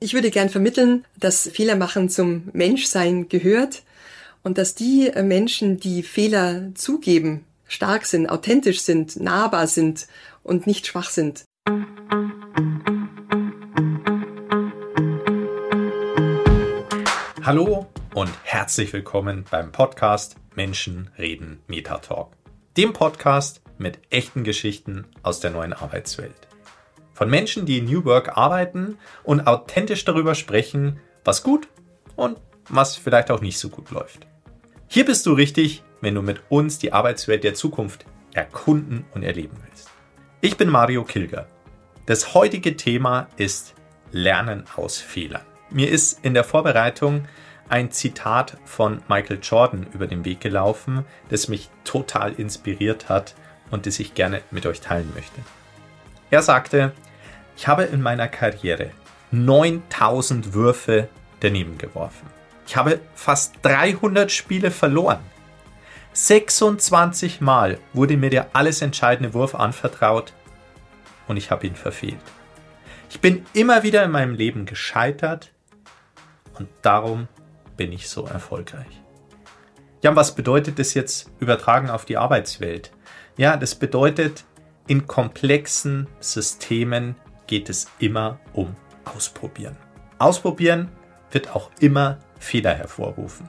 Ich würde gern vermitteln, dass Fehler machen zum Menschsein gehört und dass die Menschen, die Fehler zugeben, stark sind, authentisch sind, nahbar sind und nicht schwach sind. Hallo und herzlich willkommen beim Podcast Menschen reden Metatalk. Dem Podcast mit echten Geschichten aus der neuen Arbeitswelt. Von Menschen, die in New Work arbeiten und authentisch darüber sprechen, was gut und was vielleicht auch nicht so gut läuft. Hier bist du richtig, wenn du mit uns die Arbeitswelt der Zukunft erkunden und erleben willst. Ich bin Mario Kilger. Das heutige Thema ist Lernen aus Fehlern. Mir ist in der Vorbereitung ein Zitat von Michael Jordan über den Weg gelaufen, das mich total inspiriert hat und das ich gerne mit euch teilen möchte. Er sagte, ich habe in meiner Karriere 9000 Würfe daneben geworfen. Ich habe fast 300 Spiele verloren. 26 Mal wurde mir der alles entscheidende Wurf anvertraut und ich habe ihn verfehlt. Ich bin immer wieder in meinem Leben gescheitert und darum bin ich so erfolgreich. Ja, was bedeutet das jetzt übertragen auf die Arbeitswelt? Ja, das bedeutet, in komplexen Systemen geht es immer um Ausprobieren. Ausprobieren wird auch immer Fehler hervorrufen.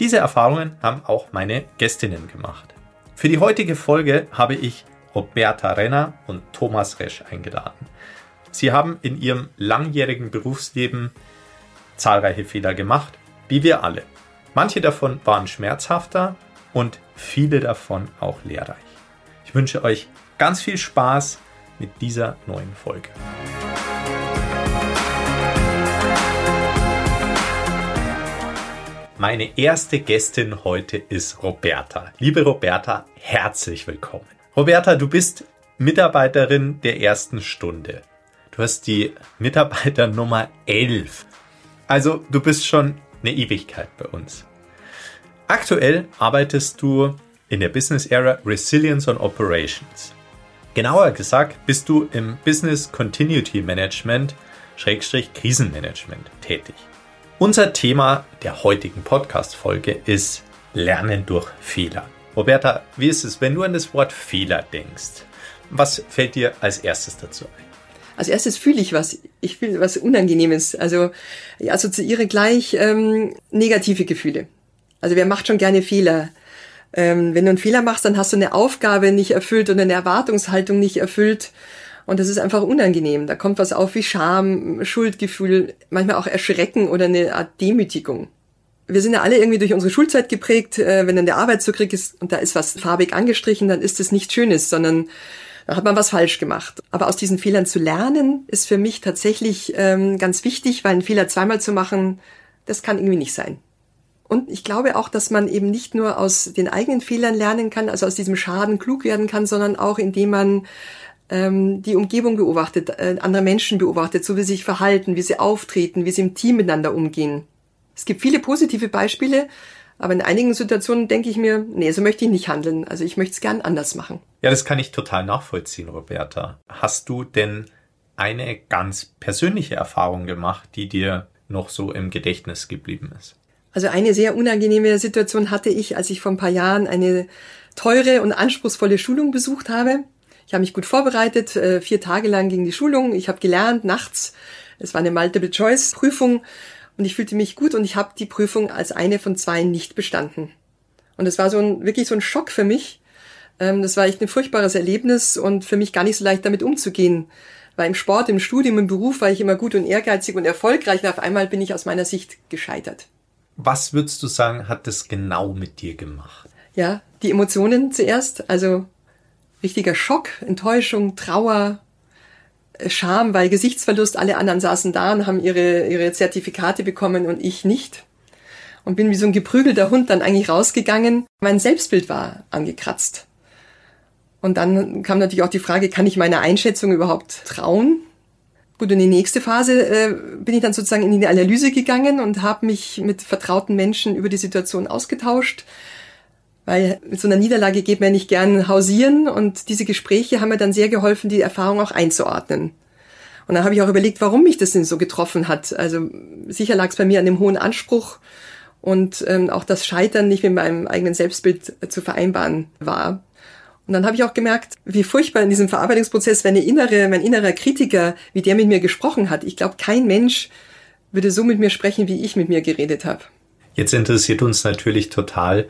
Diese Erfahrungen haben auch meine Gästinnen gemacht. Für die heutige Folge habe ich Roberta Renner und Thomas Resch eingeladen. Sie haben in ihrem langjährigen Berufsleben zahlreiche Fehler gemacht, wie wir alle. Manche davon waren schmerzhafter und viele davon auch lehrreich. Ich wünsche euch ganz viel Spaß mit dieser neuen Folge. Meine erste Gästin heute ist Roberta. Liebe Roberta, herzlich willkommen. Roberta, du bist Mitarbeiterin der ersten Stunde. Du hast die Mitarbeiter Nummer 11. Also du bist schon eine Ewigkeit bei uns. Aktuell arbeitest du in der Business Era Resilience on Operations. Genauer gesagt bist du im Business Continuity Management Schrägstrich Krisenmanagement tätig. Unser Thema der heutigen Podcast-Folge ist Lernen durch Fehler. Roberta, wie ist es, wenn du an das Wort Fehler denkst? Was fällt dir als erstes dazu ein? Als erstes fühle ich was. Ich fühle was Unangenehmes. Also ich assoziiere gleich ähm, negative Gefühle. Also wer macht schon gerne Fehler? Ähm, wenn du einen Fehler machst, dann hast du eine Aufgabe nicht erfüllt oder eine Erwartungshaltung nicht erfüllt. Und das ist einfach unangenehm. Da kommt was auf wie Scham, Schuldgefühl, manchmal auch Erschrecken oder eine Art Demütigung. Wir sind ja alle irgendwie durch unsere Schulzeit geprägt. Äh, wenn dann der Arbeitszugriff ist und da ist was farbig angestrichen, dann ist das nichts Schönes, sondern da hat man was falsch gemacht. Aber aus diesen Fehlern zu lernen, ist für mich tatsächlich ähm, ganz wichtig, weil einen Fehler zweimal zu machen, das kann irgendwie nicht sein. Und ich glaube auch, dass man eben nicht nur aus den eigenen Fehlern lernen kann, also aus diesem Schaden klug werden kann, sondern auch indem man ähm, die Umgebung beobachtet, äh, andere Menschen beobachtet, so wie sie sich verhalten, wie sie auftreten, wie sie im Team miteinander umgehen. Es gibt viele positive Beispiele, aber in einigen Situationen denke ich mir, nee, so möchte ich nicht handeln. Also ich möchte es gern anders machen. Ja, das kann ich total nachvollziehen, Roberta. Hast du denn eine ganz persönliche Erfahrung gemacht, die dir noch so im Gedächtnis geblieben ist? Also eine sehr unangenehme Situation hatte ich, als ich vor ein paar Jahren eine teure und anspruchsvolle Schulung besucht habe. Ich habe mich gut vorbereitet, äh, vier Tage lang ging die Schulung. Ich habe gelernt nachts. Es war eine Multiple-Choice-Prüfung und ich fühlte mich gut und ich habe die Prüfung als eine von zwei nicht bestanden. Und es war so ein wirklich so ein Schock für mich. Ähm, das war echt ein furchtbares Erlebnis und für mich gar nicht so leicht damit umzugehen. Weil im Sport, im Studium, im Beruf war ich immer gut und ehrgeizig und erfolgreich und auf einmal bin ich aus meiner Sicht gescheitert. Was würdest du sagen, hat das genau mit dir gemacht? Ja, die Emotionen zuerst, also richtiger Schock, Enttäuschung, Trauer, äh, Scham, weil Gesichtsverlust, alle anderen saßen da und haben ihre, ihre Zertifikate bekommen und ich nicht. Und bin wie so ein geprügelter Hund dann eigentlich rausgegangen. Mein Selbstbild war angekratzt. Und dann kam natürlich auch die Frage, kann ich meiner Einschätzung überhaupt trauen? Gut, und die nächste Phase äh, bin ich dann sozusagen in die Analyse gegangen und habe mich mit vertrauten Menschen über die Situation ausgetauscht, weil mit so einer Niederlage geht man nicht gern hausieren und diese Gespräche haben mir dann sehr geholfen, die Erfahrung auch einzuordnen. Und dann habe ich auch überlegt, warum mich das denn so getroffen hat. Also sicher lag es bei mir an dem hohen Anspruch und ähm, auch das Scheitern nicht mit meinem eigenen Selbstbild zu vereinbaren war. Und dann habe ich auch gemerkt, wie furchtbar in diesem Verarbeitungsprozess, wenn innere, mein innerer Kritiker, wie der mit mir gesprochen hat. Ich glaube, kein Mensch würde so mit mir sprechen, wie ich mit mir geredet habe. Jetzt interessiert uns natürlich total,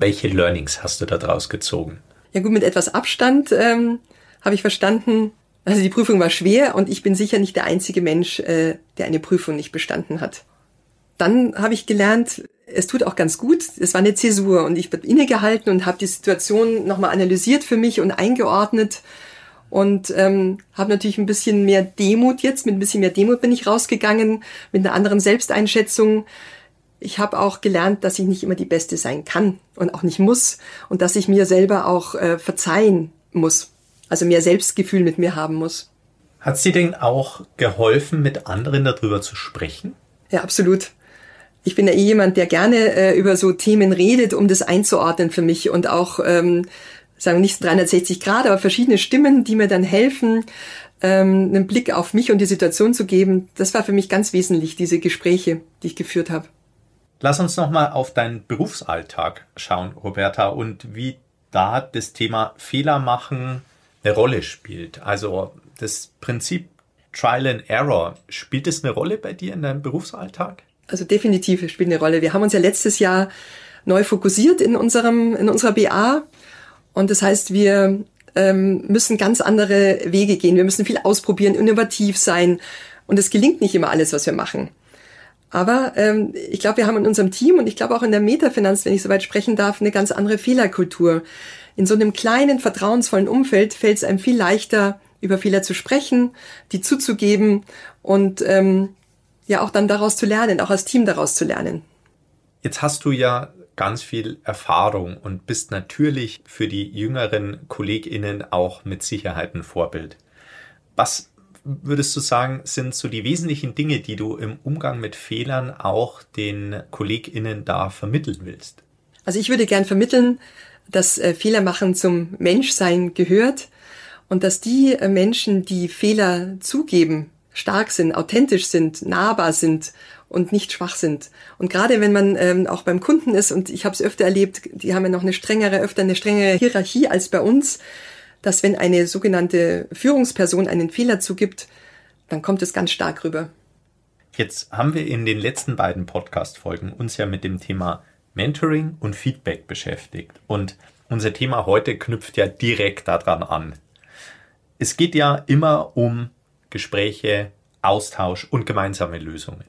welche Learnings hast du da draus gezogen? Ja gut, mit etwas Abstand ähm, habe ich verstanden, also die Prüfung war schwer und ich bin sicher nicht der einzige Mensch, äh, der eine Prüfung nicht bestanden hat. Dann habe ich gelernt, es tut auch ganz gut. Es war eine Zäsur und ich bin innegehalten und habe die Situation nochmal analysiert für mich und eingeordnet und ähm, habe natürlich ein bisschen mehr Demut jetzt. Mit ein bisschen mehr Demut bin ich rausgegangen, mit einer anderen Selbsteinschätzung. Ich habe auch gelernt, dass ich nicht immer die Beste sein kann und auch nicht muss und dass ich mir selber auch äh, verzeihen muss also mehr Selbstgefühl mit mir haben muss. Hat sie denn auch geholfen, mit anderen darüber zu sprechen? Ja, absolut. Ich bin ja eh jemand, der gerne äh, über so Themen redet, um das einzuordnen für mich und auch, ähm, sagen nicht 360 Grad, aber verschiedene Stimmen, die mir dann helfen, ähm, einen Blick auf mich und die Situation zu geben. Das war für mich ganz wesentlich, diese Gespräche, die ich geführt habe. Lass uns nochmal auf deinen Berufsalltag schauen, Roberta, und wie da das Thema Fehler machen, eine Rolle spielt. Also das Prinzip Trial and Error, spielt es eine Rolle bei dir in deinem Berufsalltag? Also definitiv spielt eine Rolle. Wir haben uns ja letztes Jahr neu fokussiert in unserem in unserer BA und das heißt, wir ähm, müssen ganz andere Wege gehen. Wir müssen viel ausprobieren, innovativ sein und es gelingt nicht immer alles, was wir machen. Aber ähm, ich glaube, wir haben in unserem Team und ich glaube auch in der Metafinanz, wenn ich soweit sprechen darf, eine ganz andere Fehlerkultur in so einem kleinen, vertrauensvollen Umfeld fällt es einem viel leichter, über Fehler zu sprechen, die zuzugeben und ähm, ja auch dann daraus zu lernen, auch als Team daraus zu lernen. Jetzt hast du ja ganz viel Erfahrung und bist natürlich für die jüngeren KollegInnen auch mit Sicherheit ein Vorbild. Was würdest du sagen, sind so die wesentlichen Dinge, die du im Umgang mit Fehlern auch den KollegInnen da vermitteln willst? Also ich würde gern vermitteln, dass äh, Fehlermachen zum Menschsein gehört und dass die äh, Menschen, die Fehler zugeben, stark sind, authentisch sind, nahbar sind und nicht schwach sind. Und gerade wenn man ähm, auch beim Kunden ist, und ich habe es öfter erlebt, die haben ja noch eine strengere, öfter eine strengere Hierarchie als bei uns, dass wenn eine sogenannte Führungsperson einen Fehler zugibt, dann kommt es ganz stark rüber. Jetzt haben wir in den letzten beiden Podcast-Folgen uns ja mit dem Thema Mentoring und Feedback beschäftigt. Und unser Thema heute knüpft ja direkt daran an. Es geht ja immer um Gespräche, Austausch und gemeinsame Lösungen.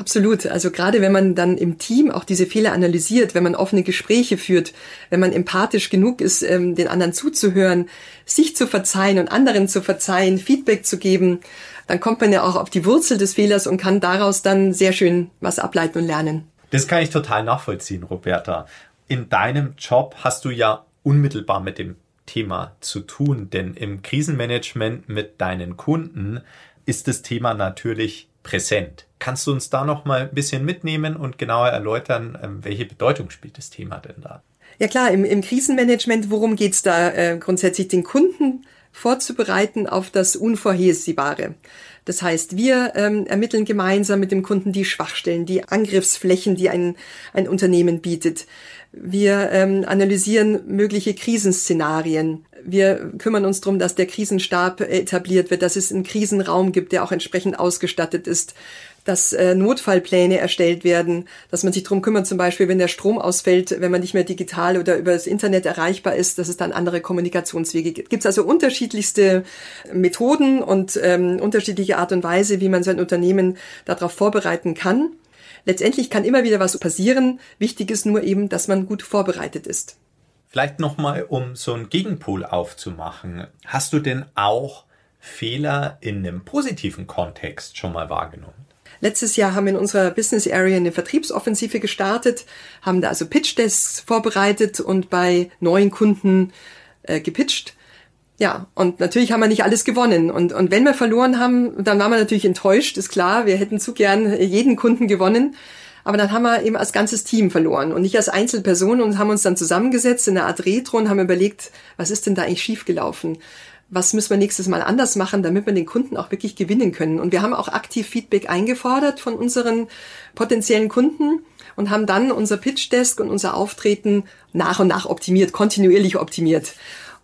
Absolut. Also gerade wenn man dann im Team auch diese Fehler analysiert, wenn man offene Gespräche führt, wenn man empathisch genug ist, ähm, den anderen zuzuhören, sich zu verzeihen und anderen zu verzeihen, Feedback zu geben, dann kommt man ja auch auf die Wurzel des Fehlers und kann daraus dann sehr schön was ableiten und lernen. Das kann ich total nachvollziehen, Roberta. In deinem Job hast du ja unmittelbar mit dem Thema zu tun, denn im Krisenmanagement mit deinen Kunden ist das Thema natürlich präsent. Kannst du uns da noch mal ein bisschen mitnehmen und genauer erläutern, ähm, welche Bedeutung spielt das Thema denn da? Ja klar, im, im Krisenmanagement, worum geht's da äh, grundsätzlich? Den Kunden vorzubereiten auf das Unvorhersehbare. Das heißt, wir ähm, ermitteln gemeinsam mit dem Kunden die Schwachstellen, die Angriffsflächen, die ein, ein Unternehmen bietet. Wir ähm, analysieren mögliche Krisenszenarien. Wir kümmern uns darum, dass der Krisenstab etabliert wird, dass es einen Krisenraum gibt, der auch entsprechend ausgestattet ist dass äh, Notfallpläne erstellt werden, dass man sich drum kümmert, zum Beispiel, wenn der Strom ausfällt, wenn man nicht mehr digital oder über das Internet erreichbar ist, dass es dann andere Kommunikationswege gibt. Gibt also unterschiedlichste Methoden und ähm, unterschiedliche Art und Weise, wie man sein Unternehmen darauf vorbereiten kann. Letztendlich kann immer wieder was passieren. Wichtig ist nur eben, dass man gut vorbereitet ist. Vielleicht nochmal, um so einen Gegenpol aufzumachen. Hast du denn auch Fehler in einem positiven Kontext schon mal wahrgenommen? Letztes Jahr haben wir in unserer Business Area eine Vertriebsoffensive gestartet, haben da also Pitch Desks vorbereitet und bei neuen Kunden äh, gepitcht. Ja, und natürlich haben wir nicht alles gewonnen. Und, und wenn wir verloren haben, dann waren wir natürlich enttäuscht, ist klar. Wir hätten zu gern jeden Kunden gewonnen. Aber dann haben wir eben als ganzes Team verloren und nicht als Einzelperson und haben uns dann zusammengesetzt in einer Art Retro und haben überlegt, was ist denn da eigentlich schiefgelaufen? was müssen wir nächstes Mal anders machen, damit wir den Kunden auch wirklich gewinnen können. Und wir haben auch aktiv Feedback eingefordert von unseren potenziellen Kunden und haben dann unser Pitch Desk und unser Auftreten nach und nach optimiert, kontinuierlich optimiert.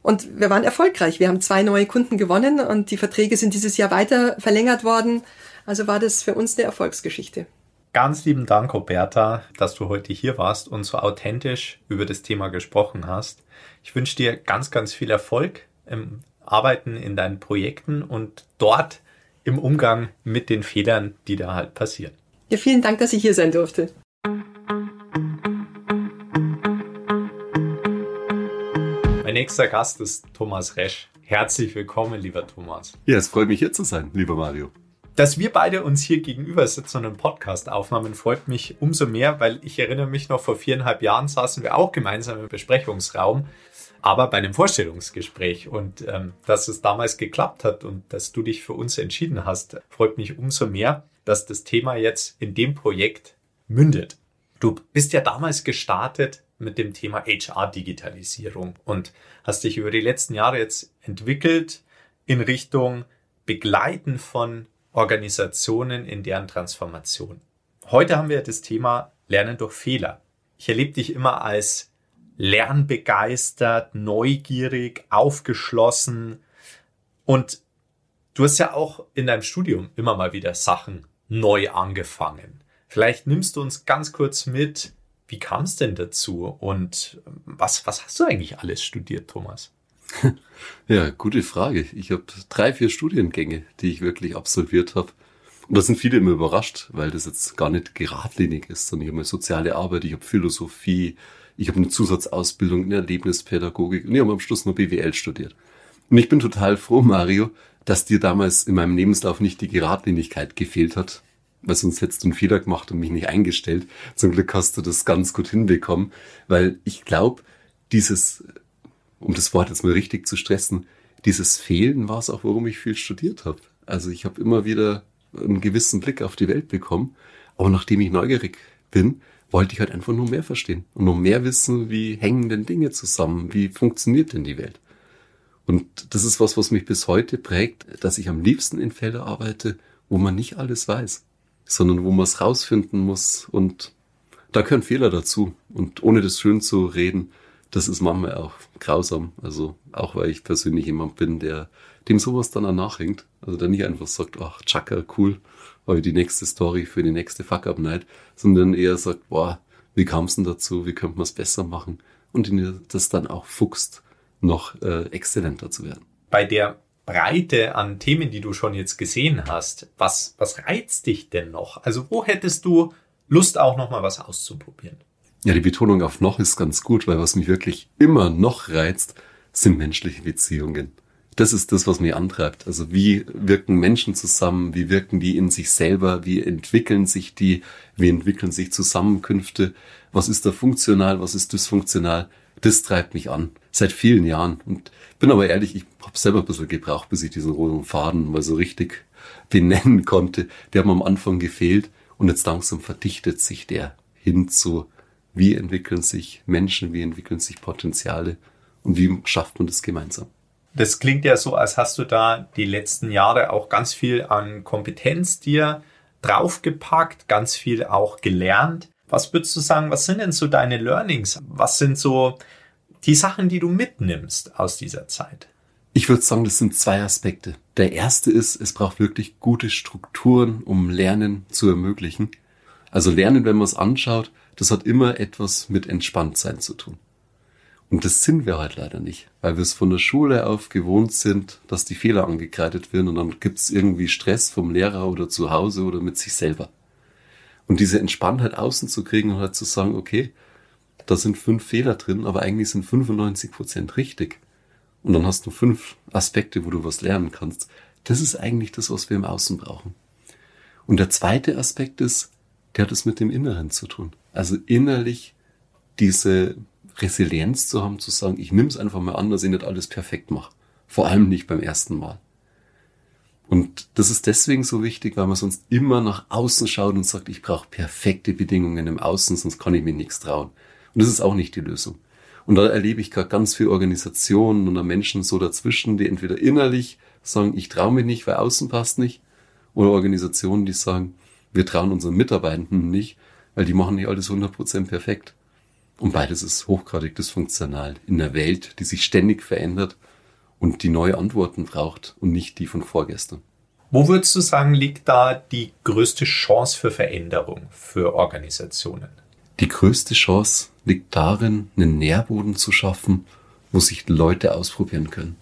Und wir waren erfolgreich. Wir haben zwei neue Kunden gewonnen und die Verträge sind dieses Jahr weiter verlängert worden. Also war das für uns eine Erfolgsgeschichte. Ganz lieben Dank, Roberta, dass du heute hier warst und so authentisch über das Thema gesprochen hast. Ich wünsche dir ganz, ganz viel Erfolg im Arbeiten in deinen Projekten und dort im Umgang mit den Fehlern, die da halt passieren. Ja, vielen Dank, dass ich hier sein durfte. Nächster Gast ist Thomas Resch. Herzlich willkommen, lieber Thomas. Ja, es freut mich hier zu sein, lieber Mario. Dass wir beide uns hier gegenüber sitzen und einen Podcast aufnehmen, freut mich umso mehr, weil ich erinnere mich noch, vor viereinhalb Jahren saßen wir auch gemeinsam im Besprechungsraum, aber bei einem Vorstellungsgespräch. Und ähm, dass es damals geklappt hat und dass du dich für uns entschieden hast, freut mich umso mehr, dass das Thema jetzt in dem Projekt mündet. Du bist ja damals gestartet mit dem Thema HR-Digitalisierung und hast dich über die letzten Jahre jetzt entwickelt in Richtung Begleiten von Organisationen in deren Transformation. Heute haben wir das Thema Lernen durch Fehler. Ich erlebe dich immer als lernbegeistert, neugierig, aufgeschlossen und du hast ja auch in deinem Studium immer mal wieder Sachen neu angefangen. Vielleicht nimmst du uns ganz kurz mit, wie kam es denn dazu und was, was hast du eigentlich alles studiert, Thomas? Ja, gute Frage. Ich habe drei, vier Studiengänge, die ich wirklich absolviert habe. Und da sind viele immer überrascht, weil das jetzt gar nicht geradlinig ist, sondern ich habe soziale Arbeit, ich habe Philosophie, ich habe eine Zusatzausbildung in Erlebnispädagogik und ich habe am Schluss nur BWL studiert. Und ich bin total froh, Mario, dass dir damals in meinem Lebenslauf nicht die Geradlinigkeit gefehlt hat, weil sonst hättest du einen Fehler gemacht und mich nicht eingestellt. Zum Glück hast du das ganz gut hinbekommen, weil ich glaube, dieses, um das Wort jetzt mal richtig zu stressen, dieses Fehlen war es auch, warum ich viel studiert habe. Also ich habe immer wieder einen gewissen Blick auf die Welt bekommen, aber nachdem ich neugierig bin, wollte ich halt einfach nur mehr verstehen und nur mehr wissen, wie hängen denn Dinge zusammen, wie funktioniert denn die Welt. Und das ist was, was mich bis heute prägt, dass ich am liebsten in Fällen arbeite, wo man nicht alles weiß sondern wo man es rausfinden muss. Und da können Fehler dazu. Und ohne das schön zu reden, das ist manchmal auch grausam. Also auch weil ich persönlich jemand bin, der dem sowas dann nachhängt. Also der nicht einfach sagt, ach, Chaka, cool, habe die nächste Story für die nächste Fuck-Up-Night, sondern eher sagt, boah, wie kam es denn dazu, wie könnte man es besser machen? Und das dann auch fuchst, noch äh, exzellenter zu werden. Bei der Breite an Themen, die du schon jetzt gesehen hast, was, was reizt dich denn noch? Also wo hättest du Lust auch noch mal was auszuprobieren? Ja, die Betonung auf noch ist ganz gut, weil was mich wirklich immer noch reizt, sind menschliche Beziehungen. Das ist das, was mich antreibt. Also wie wirken Menschen zusammen? Wie wirken die in sich selber? Wie entwickeln sich die? Wie entwickeln sich Zusammenkünfte? Was ist da funktional? Was ist dysfunktional? Das treibt mich an. Seit vielen Jahren. Und bin aber ehrlich, ich habe selber ein bisschen gebraucht, bis ich diesen roten Faden mal so richtig benennen konnte. Der hat mir am Anfang gefehlt. Und jetzt langsam verdichtet sich der hin zu, wie entwickeln sich Menschen, wie entwickeln sich Potenziale und wie schafft man das gemeinsam. Das klingt ja so, als hast du da die letzten Jahre auch ganz viel an Kompetenz dir draufgepackt, ganz viel auch gelernt. Was würdest du sagen, was sind denn so deine Learnings? Was sind so die Sachen, die du mitnimmst aus dieser Zeit? Ich würde sagen, das sind zwei Aspekte. Der erste ist, es braucht wirklich gute Strukturen, um Lernen zu ermöglichen. Also Lernen, wenn man es anschaut, das hat immer etwas mit Entspanntsein zu tun. Und das sind wir halt leider nicht, weil wir es von der Schule auf gewohnt sind, dass die Fehler angekreidet werden und dann gibt's irgendwie Stress vom Lehrer oder zu Hause oder mit sich selber. Und diese Entspanntheit außen zu kriegen und halt zu sagen, okay, da sind fünf Fehler drin, aber eigentlich sind 95 Prozent richtig. Und dann hast du fünf Aspekte, wo du was lernen kannst. Das ist eigentlich das, was wir im Außen brauchen. Und der zweite Aspekt ist, der hat es mit dem Inneren zu tun. Also innerlich diese Resilienz zu haben, zu sagen, ich nehme es einfach mal an, dass ich nicht alles perfekt mache. Vor allem nicht beim ersten Mal. Und das ist deswegen so wichtig, weil man sonst immer nach außen schaut und sagt, ich brauche perfekte Bedingungen im Außen, sonst kann ich mir nichts trauen. Und das ist auch nicht die Lösung. Und da erlebe ich gerade ganz viele Organisationen und Menschen so dazwischen, die entweder innerlich sagen, ich traue mich nicht, weil außen passt nicht, oder Organisationen, die sagen, wir trauen unseren Mitarbeitenden nicht, weil die machen nicht alles 100% perfekt. Und beides ist hochgradig dysfunktional in einer Welt, die sich ständig verändert und die neue Antworten braucht und nicht die von vorgestern. Wo würdest du sagen, liegt da die größte Chance für Veränderung für Organisationen? Die größte Chance liegt darin, einen Nährboden zu schaffen, wo sich Leute ausprobieren können.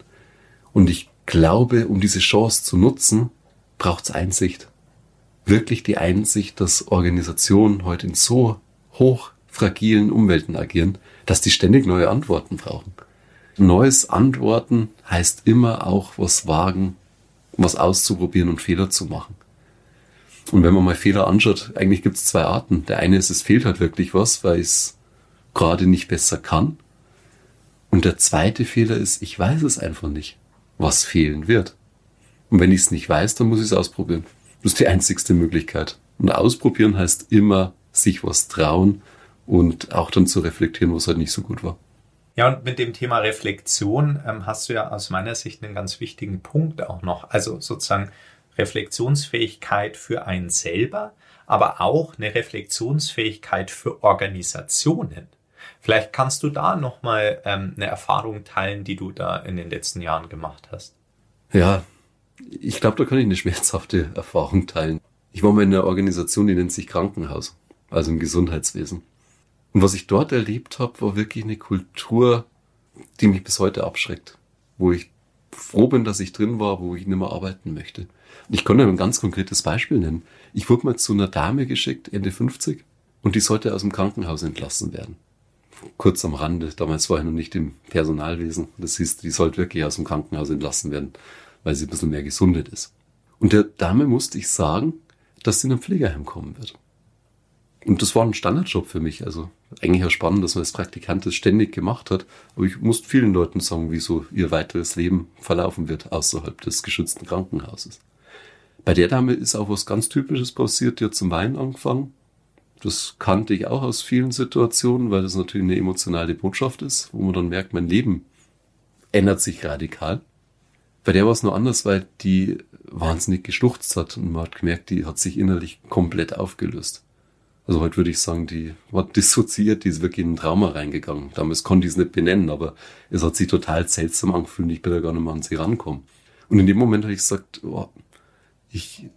Und ich glaube, um diese Chance zu nutzen, braucht es Einsicht. Wirklich die Einsicht, dass Organisationen heute in so hoch fragilen Umwelten agieren, dass die ständig neue Antworten brauchen. Neues Antworten heißt immer auch was wagen, was auszuprobieren und Fehler zu machen. Und wenn man mal Fehler anschaut, eigentlich gibt es zwei Arten. Der eine ist, es fehlt halt wirklich was, weil ich es gerade nicht besser kann. Und der zweite Fehler ist, ich weiß es einfach nicht, was fehlen wird. Und wenn ich es nicht weiß, dann muss ich es ausprobieren. Das ist die einzigste Möglichkeit. Und ausprobieren heißt immer sich was trauen und auch dann zu reflektieren, was halt nicht so gut war. Ja, und mit dem Thema Reflexion ähm, hast du ja aus meiner Sicht einen ganz wichtigen Punkt auch noch. Also sozusagen Reflexionsfähigkeit für einen selber, aber auch eine Reflexionsfähigkeit für Organisationen. Vielleicht kannst du da nochmal ähm, eine Erfahrung teilen, die du da in den letzten Jahren gemacht hast. Ja, ich glaube, da kann ich eine schmerzhafte Erfahrung teilen. Ich war mal in einer Organisation, die nennt sich Krankenhaus, also im Gesundheitswesen. Und was ich dort erlebt habe, war wirklich eine Kultur, die mich bis heute abschreckt, wo ich froh bin, dass ich drin war, wo ich nicht mehr arbeiten möchte. Und ich konnte ein ganz konkretes Beispiel nennen. Ich wurde mal zu einer Dame geschickt, Ende 50, und die sollte aus dem Krankenhaus entlassen werden. Kurz am Rande, damals war ich noch nicht im Personalwesen. Das hieß, die sollte wirklich aus dem Krankenhaus entlassen werden, weil sie ein bisschen mehr gesundet ist. Und der Dame musste ich sagen, dass sie in ein Pflegeheim kommen wird. Und das war ein Standardjob für mich. Also eigentlich auch spannend, dass man als Praktikant das ständig gemacht hat. Aber ich musste vielen Leuten sagen, wie so ihr weiteres Leben verlaufen wird außerhalb des geschützten Krankenhauses. Bei der Dame ist auch was ganz Typisches passiert. Die hat zum Weinen angefangen. Das kannte ich auch aus vielen Situationen, weil das natürlich eine emotionale Botschaft ist, wo man dann merkt, mein Leben ändert sich radikal. Bei der war es nur anders, weil die wahnsinnig geschluchzt hat und man hat gemerkt, die hat sich innerlich komplett aufgelöst. Also heute würde ich sagen, die war dissoziiert, die ist wirklich in ein Trauma reingegangen. Damals konnte ich es nicht benennen, aber es hat sich total seltsam angefühlt, ich bin da gar nicht mehr an sie rankommen. Und in dem Moment habe ich gesagt, oh, ich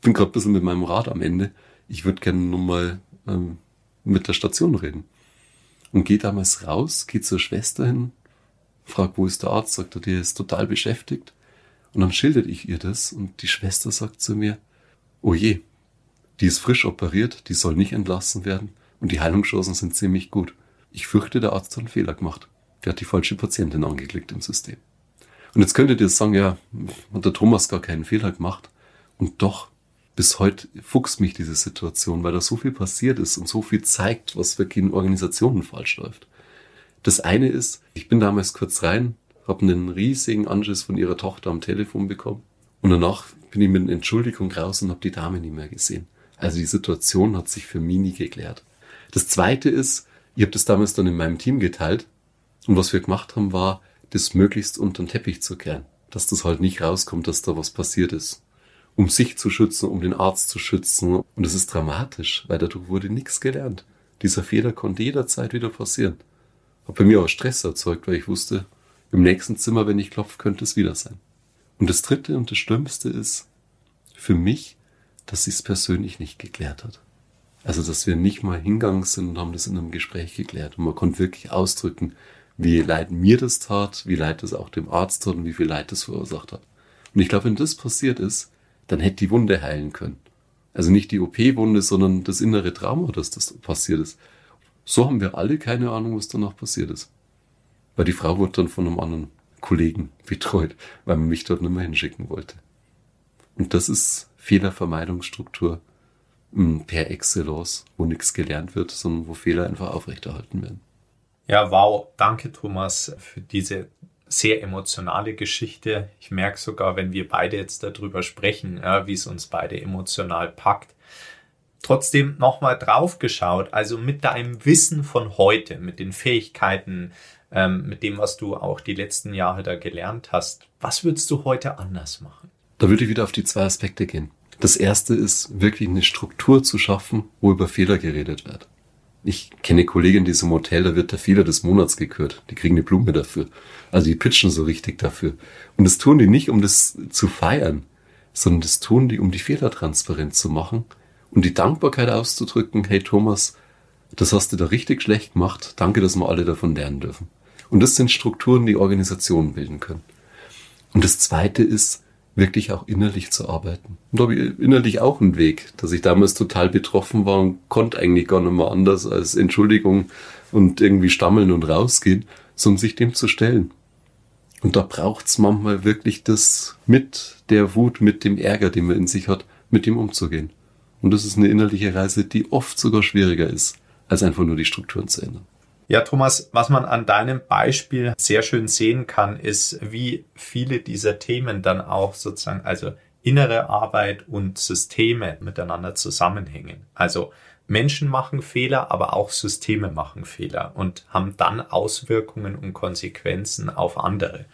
bin gerade ein bisschen mit meinem Rad am Ende. Ich würde gerne nur mal ähm, mit der Station reden. Und gehe damals raus, gehe zur Schwester hin, frag, wo ist der Arzt, sagt er, der ist total beschäftigt. Und dann schildert ich ihr das und die Schwester sagt zu mir, oh je, die ist frisch operiert, die soll nicht entlassen werden und die Heilungschancen sind ziemlich gut. Ich fürchte, der Arzt hat einen Fehler gemacht. Der hat die falsche Patientin angeklickt im System. Und jetzt könntet ihr sagen, ja, hat der Thomas gar keinen Fehler gemacht. Und doch, bis heute fuchst mich diese Situation, weil da so viel passiert ist und so viel zeigt, was wirklich in Organisationen falsch läuft. Das eine ist, ich bin damals kurz rein, habe einen riesigen Anschiss von ihrer Tochter am Telefon bekommen und danach bin ich mit einer Entschuldigung raus und habe die Dame nie mehr gesehen. Also die Situation hat sich für mich nie geklärt. Das zweite ist, ich habe das damals dann in meinem Team geteilt und was wir gemacht haben, war, das möglichst unter den Teppich zu kehren. Dass das halt nicht rauskommt, dass da was passiert ist. Um sich zu schützen, um den Arzt zu schützen. Und das ist dramatisch, weil dadurch wurde nichts gelernt. Dieser Fehler konnte jederzeit wieder passieren. Hat bei mir auch Stress erzeugt, weil ich wusste, im nächsten Zimmer, wenn ich klopfe, könnte es wieder sein. Und das dritte und das Schlimmste ist, für mich dass sie es persönlich nicht geklärt hat. Also, dass wir nicht mal hingegangen sind und haben das in einem Gespräch geklärt. Und man konnte wirklich ausdrücken, wie leid mir das tat, wie leid das auch dem Arzt tat und wie viel Leid das verursacht hat. Und ich glaube, wenn das passiert ist, dann hätte die Wunde heilen können. Also nicht die OP-Wunde, sondern das innere Trauma, dass das passiert ist. So haben wir alle keine Ahnung, was danach passiert ist. Weil die Frau wurde dann von einem anderen Kollegen betreut, weil man mich dort nicht mehr hinschicken wollte. Und das ist Fehlervermeidungsstruktur hm, per Excellence, wo nichts gelernt wird, sondern wo Fehler einfach aufrechterhalten werden. Ja, wow. Danke, Thomas, für diese sehr emotionale Geschichte. Ich merke sogar, wenn wir beide jetzt darüber sprechen, ja, wie es uns beide emotional packt. Trotzdem nochmal drauf geschaut, also mit deinem Wissen von heute, mit den Fähigkeiten, ähm, mit dem, was du auch die letzten Jahre da gelernt hast, was würdest du heute anders machen? Da würde ich wieder auf die zwei Aspekte gehen. Das erste ist wirklich eine Struktur zu schaffen, wo über Fehler geredet wird. Ich kenne Kollegen in diesem Hotel, da wird der Fehler des Monats gekürt. Die kriegen eine Blume dafür. Also die pitchen so richtig dafür. Und das tun die nicht, um das zu feiern, sondern das tun die, um die Fehler transparent zu machen und die Dankbarkeit auszudrücken, hey Thomas, das hast du da richtig schlecht gemacht. Danke, dass wir alle davon lernen dürfen. Und das sind Strukturen, die Organisationen bilden können. Und das zweite ist, wirklich auch innerlich zu arbeiten. Und da habe ich innerlich auch einen Weg, dass ich damals total betroffen war und konnte eigentlich gar nicht mehr anders als Entschuldigung und irgendwie stammeln und rausgehen, sondern sich dem zu stellen. Und da braucht's manchmal wirklich das mit der Wut, mit dem Ärger, den man in sich hat, mit dem umzugehen. Und das ist eine innerliche Reise, die oft sogar schwieriger ist, als einfach nur die Strukturen zu ändern. Ja, Thomas, was man an deinem Beispiel sehr schön sehen kann, ist, wie viele dieser Themen dann auch sozusagen, also innere Arbeit und Systeme miteinander zusammenhängen. Also Menschen machen Fehler, aber auch Systeme machen Fehler und haben dann Auswirkungen und Konsequenzen auf andere.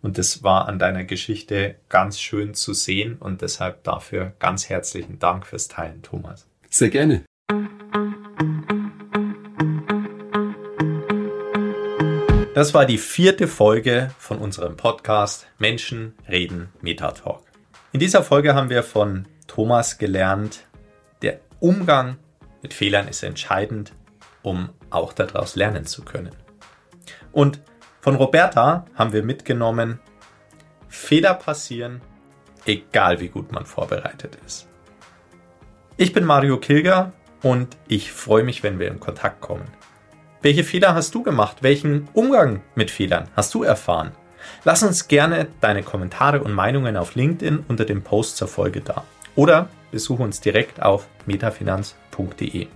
Und das war an deiner Geschichte ganz schön zu sehen und deshalb dafür ganz herzlichen Dank fürs Teilen, Thomas. Sehr gerne. Das war die vierte Folge von unserem Podcast Menschen reden Metatalk. In dieser Folge haben wir von Thomas gelernt, der Umgang mit Fehlern ist entscheidend, um auch daraus lernen zu können. Und von Roberta haben wir mitgenommen, Fehler passieren, egal wie gut man vorbereitet ist. Ich bin Mario Kilger und ich freue mich, wenn wir in Kontakt kommen. Welche Fehler hast du gemacht? Welchen Umgang mit Fehlern hast du erfahren? Lass uns gerne deine Kommentare und Meinungen auf LinkedIn unter dem Post zur Folge da. Oder besuche uns direkt auf metafinanz.de.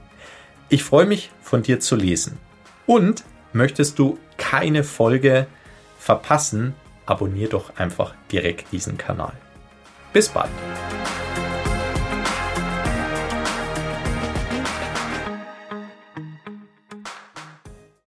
Ich freue mich, von dir zu lesen. Und möchtest du keine Folge verpassen, abonniere doch einfach direkt diesen Kanal. Bis bald.